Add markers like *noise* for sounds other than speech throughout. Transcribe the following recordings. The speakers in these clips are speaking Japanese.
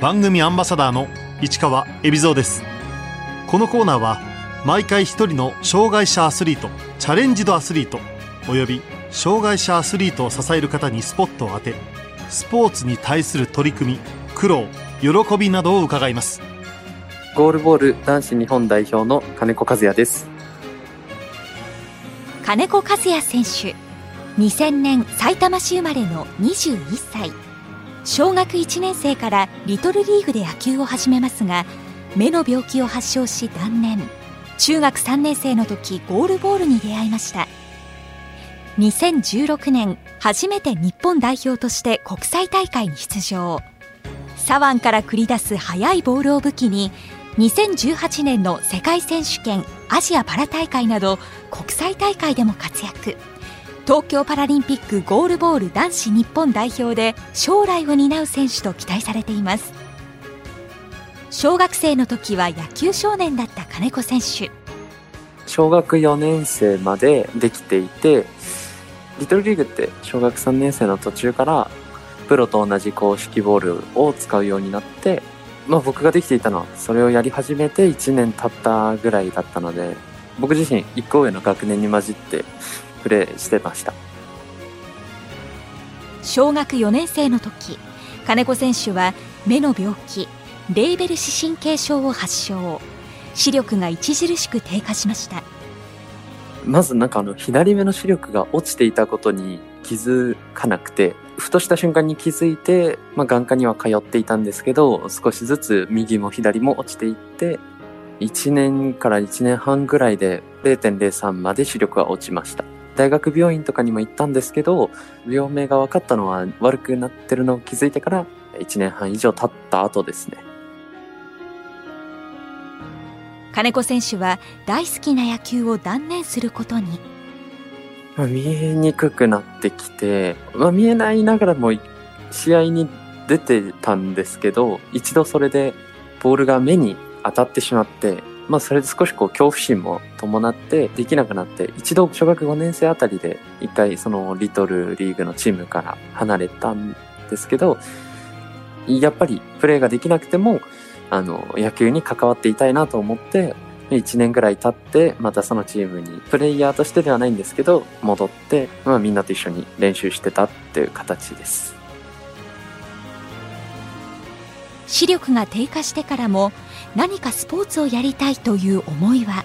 番組アンバサダーの市川恵比蔵です。このコーナーは毎回一人の障害者アスリートチャレンジドアスリートおよび障害者アスリートを支える方にスポットを当てスポーツに対する取り組み苦労喜びなどを伺います。ゴールボール男子日本代表の金子和也です。金子和也選手2000年埼玉市生まれの21歳小学1年生からリトルリーグで野球を始めますが目の病気を発症し断念。中学3年生の時ゴールボールに出会いました。2016年初めて日本代表として国際大会に出場。左腕から繰り出す速いボールを武器に2018年の世界選手権アジアパラ大会など国際大会でも活躍。東京パラリンピックゴールボール男子日本代表で将来を担う選手と期待されています。小学生の時は野球少年だった金子選手。小学4年生までできていてリトルリーグって小学3年生の途中からプロと同じ公式ボールを使うようになって、まあ僕ができていたのはそれをやり始めて1年経ったぐらいだったので、僕自身1個上の学年に混じってプレーしてました。小学4年生の時、金子選手は目の病気、レーベル視神経症を発症。視力が著しく低下しました。まずなんかあの左目の視力が落ちていたことに気づかなくて、ふとした瞬間に気づいて、まあ、眼科には通っていたんですけど、少しずつ右も左も落ちていって、1年から1年半ぐらいで0.03まで視力が落ちました。大学病院とかにも行ったんですけど、病名が分かったのは悪くなってるのを気づいてから1年半以上経った後ですね。金子選手は大好きな野球を断念することに。まあ、見えにくくなってきて、まあ、見えないながらも試合に出てたんですけど、一度それでボールが目に当たってしまって、まあそれで少しこう恐怖心も伴ってできなくなって、一度小学5年生あたりで一回そのリトルリーグのチームから離れたんですけど、やっぱりプレーができなくてもあの、野球に関わっていたいなと思って、1年ぐらい経って、またそのチームに、プレイヤーとしてではないんですけど、戻って、まあみんなと一緒に練習してたっていう形です。視力が低下してからも、何かスポーツをやりたいという思いは？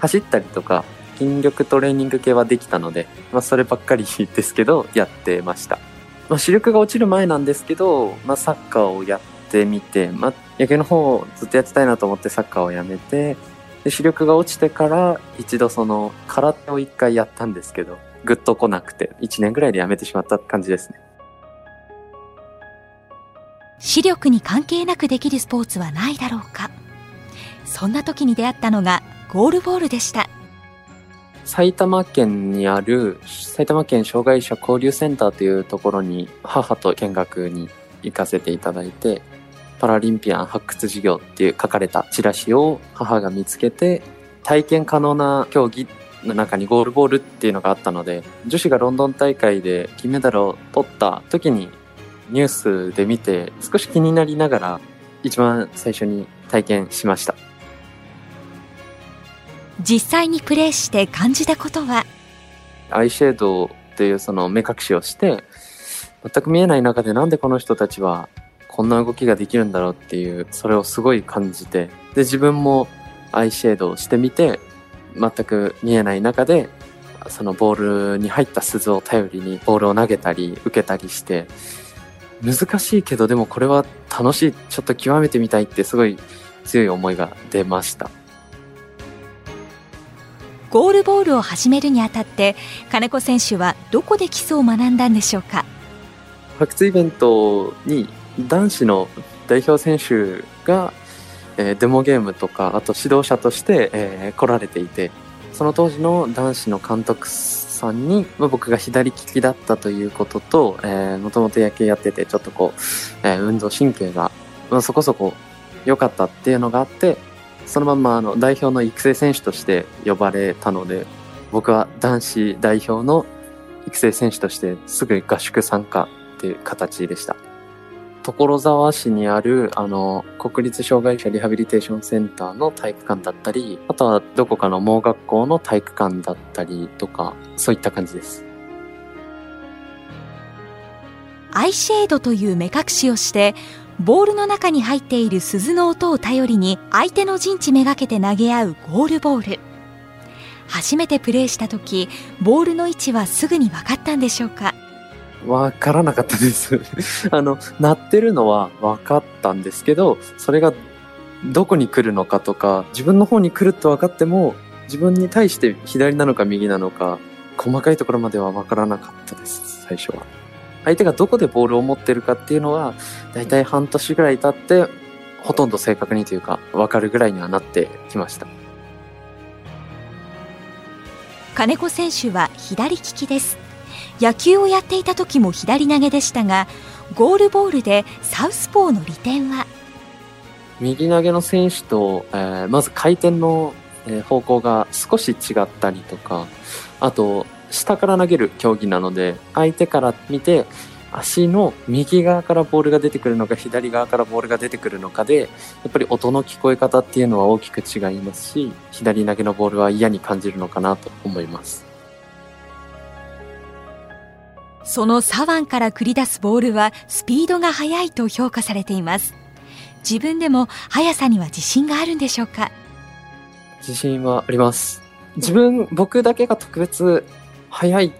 走ったりとか、筋力トレーニング系はできたので、まあそればっかりですけど、やってました。まあ視力が落ちる前なんですけど、まあサッカーをやってみて、まあ野球の方をずっとやってたいなと思ってサッカーをやめて、で視力が落ちてから一度その空手を一回やったんですけど、ぐっと来なくて、1年ぐらいでやめてしまった感じですね。視力に関係なくできるスポーツはないだろうか。そんな時に出会ったのがゴールボールでした。埼玉県にある埼玉県障害者交流センターというところに母と見学に行かせていただいて、パラリンピアン発掘事業っていう書かれたチラシを母が見つけて、体験可能な競技の中にゴールボールっていうのがあったので、女子がロンドン大会で金メダルを取った時にニュースで見て少し気になりながら一番最初に体験しました。実際にプレイして感じたことは？アイシェードっていうその目隠しをして全く見えない中でなんでこの人たちはこんな動きができるんだろうっていう、それをすごい感じて、で、自分もアイシェードをしてみて、全く見えない中で、そのボールに入った鈴を頼りにボールを投げたり受けたりして、難しいけどでもこれは楽しい、ちょっと極めてみたいってすごい強い思いが出ました。ゴールボールを始めるにあたって金子選手はどこで基礎を学んだんでしょうか？発掘イベントに男子の代表選手が、えー、デモゲームとかあと指導者として、えー、来られていてその当時の男子の監督さんに、まあ、僕が左利きだったということと、えもともと野球やっててちょっとこう、えー、運動神経が、まあ、そこそこ良かったっていうのがあってそのまんまあの代表の育成選手として呼ばれたので僕は男子代表の育成選手としてすぐ合宿参加っていう形でした。所沢市にある、あの、国立障害者リハビリテーションセンターの体育館だったり、あとはどこかの盲学校の体育館だったりとか、そういった感じです。アイシェードという目隠しをしてボールの中に入っている鈴の音を頼りに相手の陣地めがけて投げ合うゴールボール初めてプレーした時ボールの位置はすぐに分かったんでしょうか？わからなかったです。*laughs* あの、鳴ってるのは分かったんですけど、それがどこに来るのかとか、自分の方に来ると分かっても、自分に対して左なのか右なのか、細かいところまでは分からなかったです、最初は。相手がどこでボールを持ってるかっていうのは、だいたい半年ぐらい経って、ほとんど正確にというか、分かるぐらいにはなってきました。金子選手は左利きです野球をやっていた時も左投げでしたがゴールボールでサウスポーの利点は？右投げの選手と、えーまず回転の、方向が少し違ったりとか、あと、下から投げる競技なので、相手から見て、足の右側からボールが出てくるのか、左側からボールが出てくるのかで、やっぱり音の聞こえ方っていうのは大きく違いますし、左投げのボールは嫌に感じるのかなと思います。その左腕から繰り出すボールはスピードが速いと評価されています自分でも速さには自信があるんでしょうか？自信はあります。自分、僕だけが特別速いっ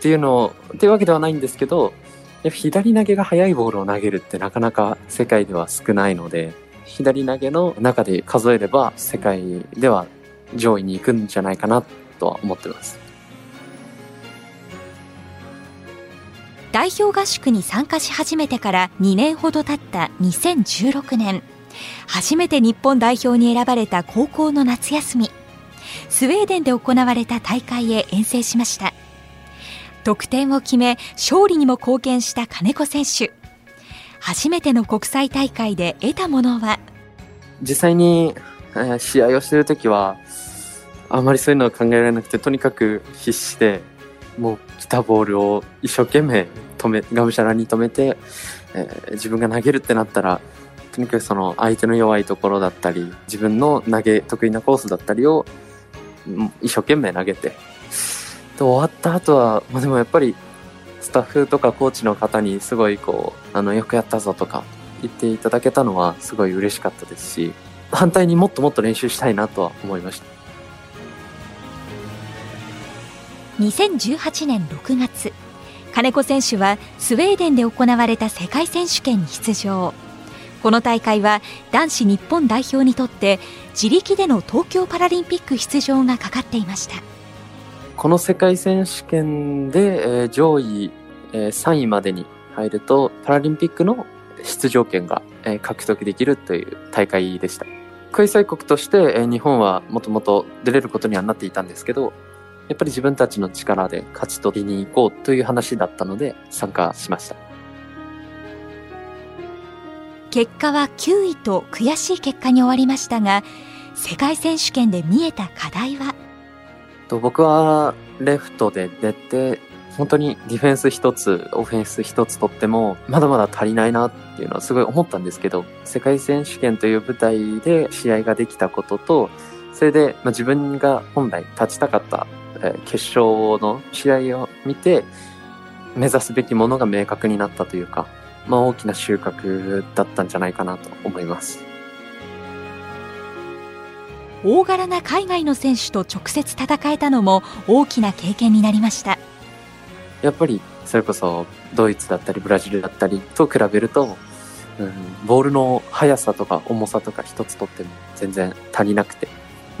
ていうの、っていうわけではないんですけど、やっぱ左投げが速いボールを投げるってなかなか世界では少ないので、左投げの中で数えれば世界では上位に行くんじゃないかなとは思ってます。代表合宿に参加し始めてから2年ほど経った2016年。初めて日本代表に選ばれた高校の夏休み。スウェーデンで行われた大会へ遠征しました。得点を決め勝利にも貢献した金子選手。初めての国際大会で得たものは？実際に、試合をしてるときは、あまりそういうのは考えられなくて、とにかく必死で、もう来たボールを一生懸命止め、がむしゃらに止めて、えー自分が投げるってなったら、とにかくその相手の弱いところだったり、自分の投げ得意なコースだったりを、一生懸命投げて、で終わった後は、まあでもやっぱり、スタッフとかコーチの方にすごいこう、あの、よくやったぞとか言っていただけたのはすごい嬉しかったですし、反対にもっともっと練習したいなとは思いました。2018年6月金子選手はスウェーデンで行われた世界選手権に出場この大会は男子日本代表にとって自力での東京パラリンピック出場がかかっていましたこの世界選手権で、えー上位、えー3位までに入ると、パラリンピックの出場権が、えー獲得できるという大会でした。開催国として、えー日本はもともと出れることにはなっていたんですけど、やっぱり自分たちの力で勝ち取りに行こうという話だったので参加しました。結果は9位と悔しい結果に終わりましたが世界選手権で見えた課題は？と僕はレフトで出て、本当にディフェンス一つ、オフェンス一つとっても、まだまだ足りないなっていうのはすごい思ったんですけど、世界選手権という舞台で試合ができたことと、それで、まあ、自分が本来立ちたかった、えー決勝の試合を見て、目指すべきものが明確になったというか、まあ大きな収穫だったんじゃないかなと思います。大柄な海外の選手と直接戦えたのも大きな経験になりましたやっぱりそれこそドイツだったりブラジルだったりと比べると、うん、ボールの速さとか重さとか一つとっても全然足りなくて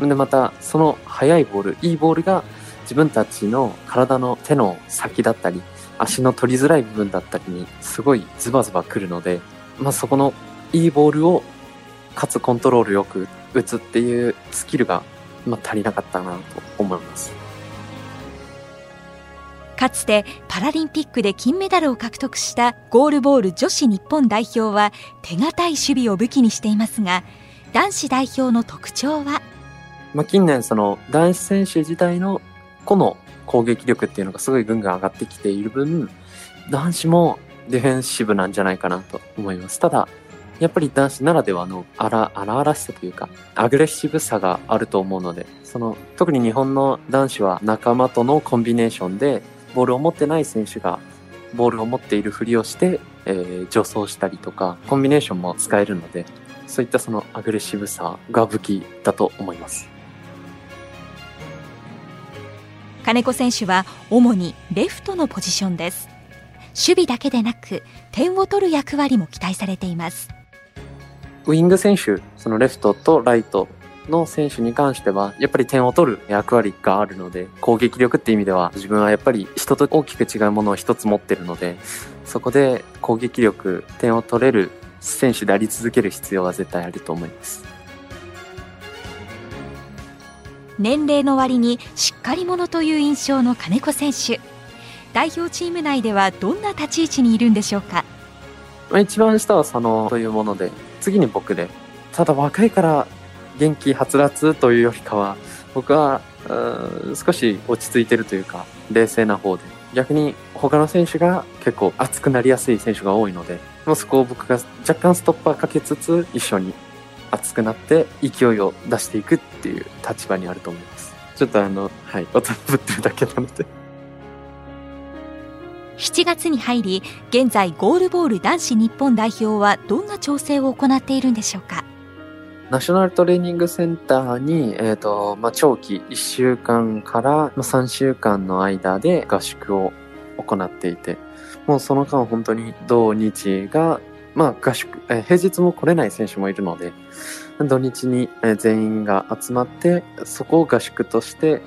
でまたその速いボールいいボールが自分たちの体の手の先だったり足の取りづらい部分だったりにすごいズバズバくるので、まあ、そこのいいボールをかつコントロールよく打つっていうスキルが、まあ、足りなかったなと思います。かつてパラリンピックで金メダルを獲得したゴールボール女子日本代表は手堅い守備を武器にしていますが男子代表の特徴は？まあ、近年その男子選手自体の個の攻撃力っていうのがすごいぐんぐん上がってきている分、男子もディフェンシブなんじゃないかなと思います。ただ、やっぱり男子ならではの荒々しさというか、アグレッシブさがあると思うので、その、特に日本の男子は仲間とのコンビネーションで、ボールを持ってない選手が、ボールを持っているふりをして、えー、助走したりとか、コンビネーションも使えるので、そういったそのアグレッシブさが武器だと思います。金子選手は主にレフトのポジションです。守備だけでなく点を取る役割も期待されています。ウイング選手、そのレフトとライトの選手に関しては、やっぱり点を取る役割があるので、攻撃力って意味では、自分はやっぱり人と大きく違うものを一つ持ってるので、そこで攻撃力、点を取れる選手であり続ける必要は絶対あると思います。年齢の割にしっかり者という印象の金子選手。代表チーム内ではどんな立ち位置にいるんでしょうか？一番下は佐野というもので、次に僕で、ただ若いから元気はつらつというよりかは、僕は少し落ち着いてるというか、冷静な方で、逆に他の選手が結構熱くなりやすい選手が多いので、もうそこを僕が若干ストッパーかけつつ、一緒に熱くなって勢いを出していくっていう立場にあると思います。ちょっとあの、はい、音ぶってるだけなので7月に入り現在ゴールボール男子日本代表はどんな調整を行っているんでしょうか？ナショナルトレーニングセンターに、えっ、ー、と、まあ、長期1週間から3週間の間で合宿を行っていて、もうその間本当に土日が、まあ合宿、えー、平日も来れない選手もいるので、土日に全員が集まって、そこを合宿として、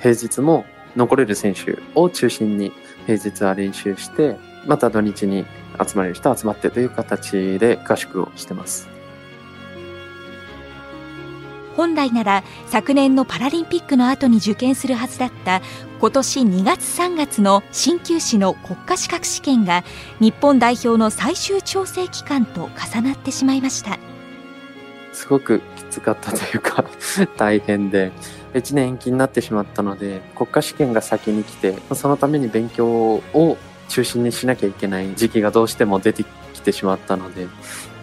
平日も残れる選手を中心に平日は練習して、また土日に集まれる人集まってという形で合宿をしてます。本来なら昨年のパラリンピックの後に受験するはずだった今年2月3月の鍼灸師の国家資格試験が日本代表の最終調整期間と重なってしまいましたすごくきつかったというか *laughs* 大変で1年延期になってしまったので、国家試験が先に来て、そのために勉強を中心にしなきゃいけない時期がどうしても出てきてしまったので、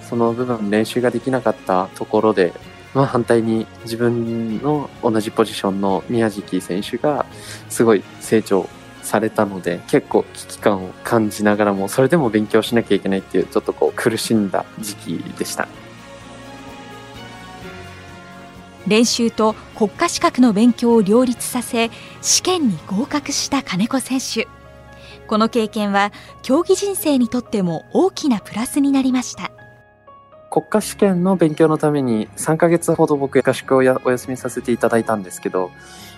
その部分練習ができなかったところで、まあ反対に自分の同じポジションの宮敷選手がすごい成長されたので結構危機感を感じながらもそれでも勉強しなきゃいけないっていうちょっとこう苦しんだ時期でした。練習と国家資格の勉強を両立させ試験に合格した金子選手。この経験は競技人生にとっても大きなプラスになりました。国家試験の勉強のために3ヶ月ほど僕合宿をやお休みさせていただいたんですけど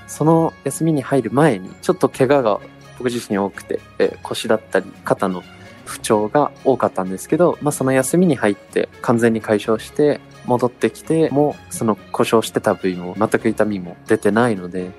その休みに入る前にちょっと怪我が僕自身多くて、え腰だったり肩の不調が多かったんですけど、まあ、その休みに入って完全に解消して戻ってきてもその故障してた部位も全く痛みも出てないので、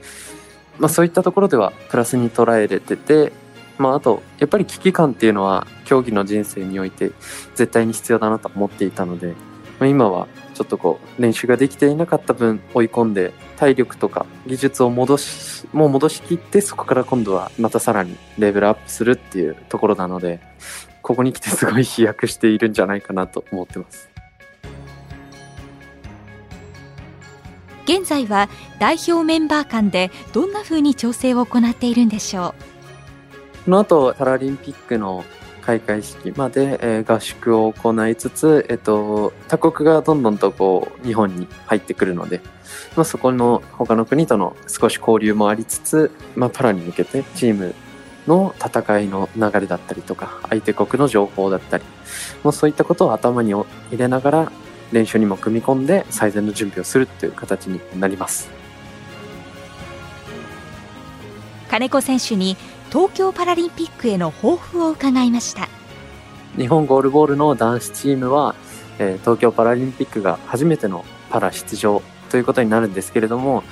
まあ、そういったところではプラスに捉えれてて、まあ、あとやっぱり危機感っていうのは競技の人生において絶対に必要だなと思っていたので、まあ、今はちょっとこう練習ができていなかった分追い込んで体力とか技術を戻しもう戻しきってそこから今度はまたさらにレベルアップするっていうところなのでここに来てすごい飛躍しているんじゃないかなと思ってます。現在は代表メンバー間でどんなふうに調整を行っているんでしょう？この後パラリンピックの開会式まで、えー、合宿を行いつつ、えっと、他国がどんどんとこう日本に入ってくるので、まあ、そこの他の国との少し交流もありつつ、まあ、パラに向けてチームの戦いの流れだったりとか相手国の情報だったり、もうそういったことを頭に入れながら練習にも組み込んで最善の準備をするという形になります。金子選手に東京パラリンピックへの抱負を伺いました。日本ゴールボールの男子チームは、えー、東京パラリンピックが初めてのパラ出場ということになるんですけれども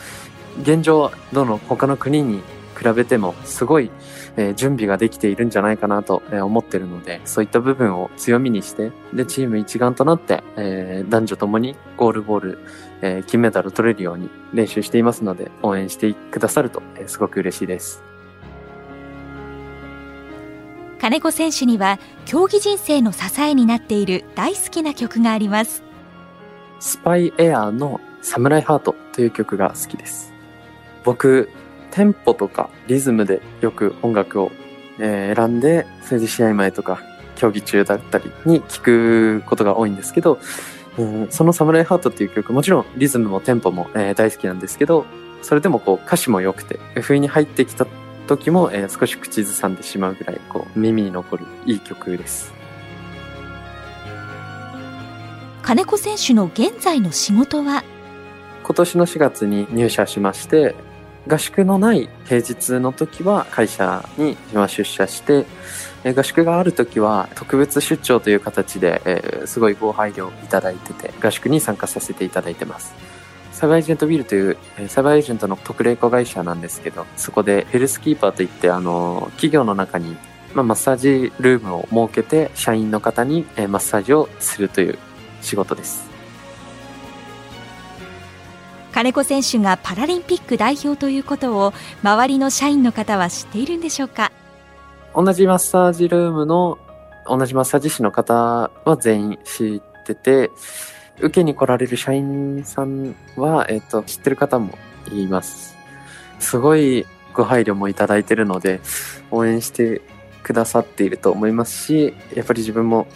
現状どの他の国に比べてもすごい、えー、準備ができているんじゃないかなと、えー、思ってるので、そういった部分を強みにして、で、チーム一丸となって、えー、男女ともにゴールボール、えー、金メダルを取れるように練習していますので、応援してくださると、えー、すごく嬉しいです。金子選手には競技人生の支えになっている大好きな曲がありますスパイエアーのサムライハートという曲が好きです僕テンポとかリズムでよく音楽を、えー選んでそれで試合前とか競技中だったりに聴くことが多いんですけど、うんその「サムライハート」っていう曲もちろんリズムもテンポも、えー大好きなんですけどそれでもこう歌詞も良くて不意に入ってきた時も、えー少し口ずさんでしまうぐらいこう耳に残るいい曲です。金子選手の現在の仕事は？今年の4月に入社しまして合宿のない平日の時は会社にまあ出社してえ合宿がある時は特別出張という形で、えーすごいご配慮をいただいてて合宿に参加させていただいてます。サバエージェントビルというサバエージェントの特例子会社なんですけどそこでヘルスキーパーといってあの企業の中にまあ、マッサージルームを設けて社員の方にえマッサージをするという仕事です。金子選手がパラリンピック代表ということを周りの社員の方は知っているんでしょうか？同じマッサージルームの同じマッサージ師の方は全員知ってて、受けに来られる社員さんは、えっ、と、知ってる方もいます。すごいご配慮もいただいてるので、応援してくださっていると思いますし、やっぱり自分も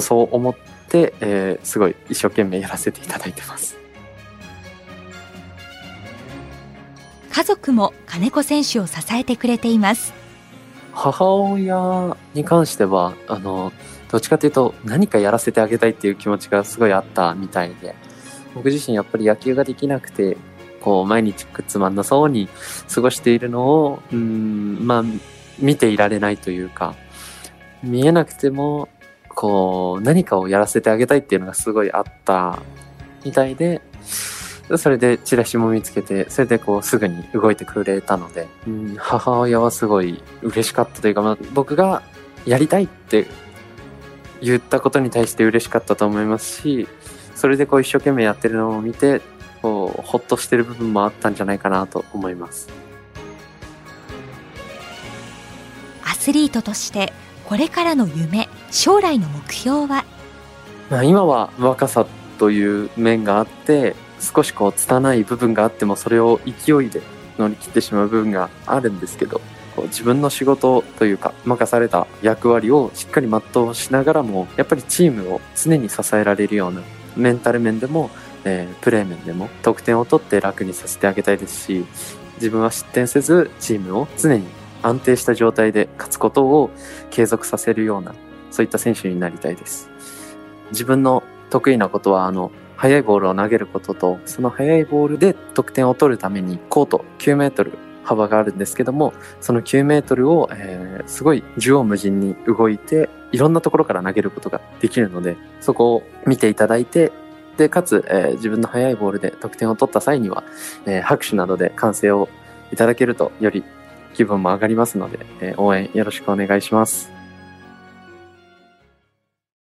そう思って、えーすごい一生懸命やらせていただいてます。家族も金子選手を支えてくれています。母親に関しては、あの、どっちかというと何かやらせてあげたいっていう気持ちがすごいあったみたいで、僕自身やっぱり野球ができなくて、こう毎日くっつまんなそうに過ごしているのを、うん、まあ、見ていられないというか、見えなくても、こう、何かをやらせてあげたいっていうのがすごいあったみたいで、それでチラシも見つけて、それでこうすぐに動いてくれたので、うん、母親はすごい嬉しかったというか、まあ、僕がやりたいって言ったことに対して嬉しかったと思いますし、それでこう一生懸命やってるのを見て、こう、ほっとしてる部分もあったんじゃないかなと思います。アスリートとしてこれからの夢将来の目標は？まあ、今は若さという面があって、少しこう拙い部分があってもそれを勢いで乗り切ってしまう部分があるんですけど、こう自分の仕事というか任された役割をしっかり全うしながらも、やっぱりチームを常に支えられるようなメンタル面でも、えープレー面でも得点を取って楽にさせてあげたいですし、自分は失点せずチームを常に安定した状態で勝つことを継続させるような、そういった選手になりたいです。自分の得意なことは、あの、速いボールを投げることと、その速いボールで得点を取るために、コート9メートル幅があるんですけども、その9メートルを、えーすごい縦横無尽に動いて、いろんなところから投げることができるので、そこを見ていただいて、で、かつ、えー自分の速いボールで得点を取った際には、えー拍手などで歓声をいただけると、より気分も上がりますので、え応援よろしくお願いします。